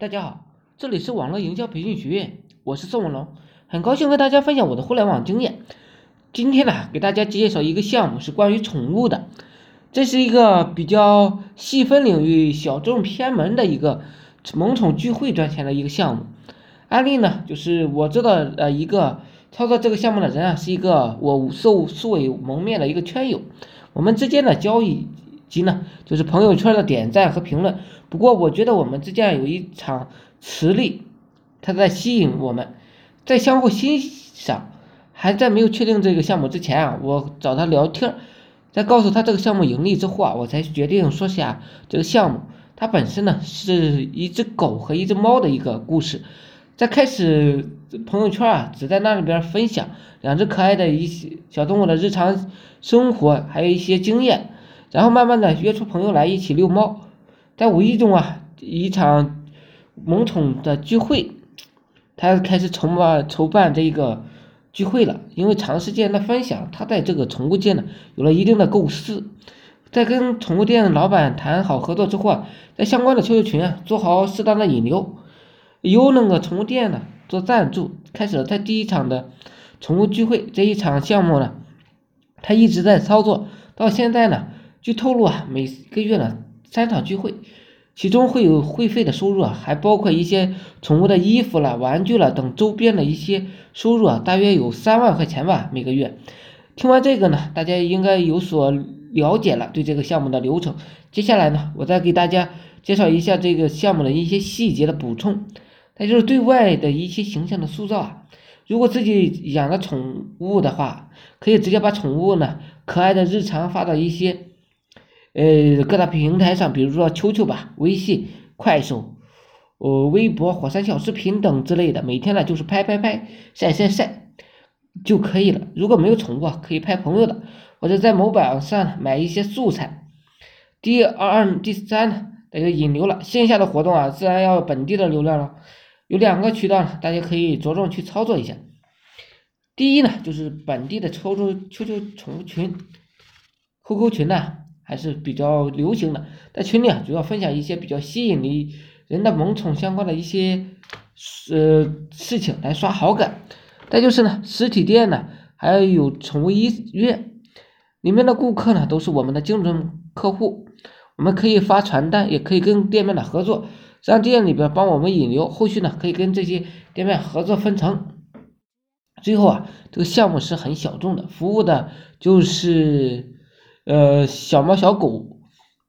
大家好，这里是网络营销培训学院，我是宋文龙，很高兴和大家分享我的互联网经验。今天呢，给大家介绍一个项目，是关于宠物的。这是一个比较细分领域、小众偏门的一个萌宠聚会赚钱的一个项目。案例呢，就是我知道呃一个操作这个项目的人啊，是一个我素素未谋面的一个圈友，我们之间的交易。及呢，就是朋友圈的点赞和评论。不过，我觉得我们之间有一场磁力，它在吸引我们，在相互欣赏。还在没有确定这个项目之前啊，我找他聊天，在告诉他这个项目盈利之后啊，我才决定说下这个项目。它本身呢是一只狗和一只猫的一个故事。在开始朋友圈啊，只在那里边分享两只可爱的一些小动物的日常生活，还有一些经验。然后慢慢的约出朋友来一起遛猫，在无意中啊，一场萌宠的聚会，他开始筹办筹办这一个聚会了。因为长时间的分享，他在这个宠物界呢有了一定的构思。在跟宠物店老板谈好合作之后啊，在相关的 QQ 群啊做好适当的引流，由那个宠物店呢做赞助，开始了他第一场的宠物聚会。这一场项目呢，他一直在操作，到现在呢。据透露啊，每个月呢三场聚会，其中会有会费的收入啊，还包括一些宠物的衣服了、玩具了等周边的一些收入啊，大约有三万块钱吧每个月。听完这个呢，大家应该有所了解了对这个项目的流程。接下来呢，我再给大家介绍一下这个项目的一些细节的补充，那就是对外的一些形象的塑造啊。如果自己养了宠物的话，可以直接把宠物呢可爱的日常发到一些。呃，各大平台上，比如说秋秋吧、微信、快手、呃、微博、火山小视频等之类的，每天呢就是拍拍拍、晒晒晒就可以了。如果没有宠物，可以拍朋友的，或者在某宝上买一些素材。第二、二第三呢，那个引流了，线下的活动啊，自然要本地的流量了。有两个渠道，大家可以着重去操作一下。第一呢，就是本地的抽抽秋秋宠物群、QQ 群呢。还是比较流行的，在群里啊，主要分享一些比较吸引你人的萌宠相关的一些呃事情来刷好感。再就是呢，实体店呢还有宠物医院里面的顾客呢都是我们的精准客户，我们可以发传单，也可以跟店面的合作，让店里边帮我们引流，后续呢可以跟这些店面合作分成。最后啊，这个项目是很小众的，服务的就是。呃，小猫小狗，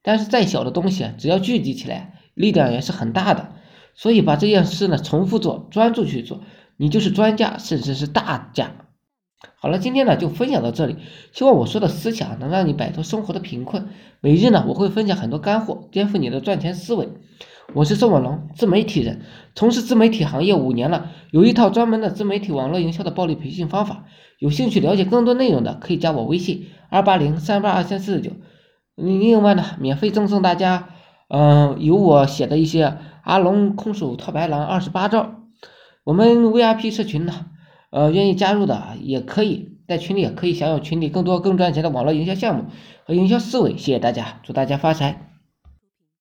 但是再小的东西，只要聚集起来，力量也是很大的。所以把这件事呢，重复做，专注去做，你就是专家，甚至是大家。好了，今天呢就分享到这里，希望我说的思想能让你摆脱生活的贫困。每日呢，我会分享很多干货，颠覆你的赚钱思维。我是宋文龙，自媒体人，从事自媒体行业五年了，有一套专门的自媒体网络营销的暴力培训方法。有兴趣了解更多内容的，可以加我微信二八零三八二三四九。另外呢，免费赠送大家，嗯，有我写的一些阿龙空手套白狼二十八招。我们 VIP 社群呢，呃，愿意加入的也可以在群里也可以享有群里更多更赚钱的网络营销项目和营销思维。谢谢大家，祝大家发财。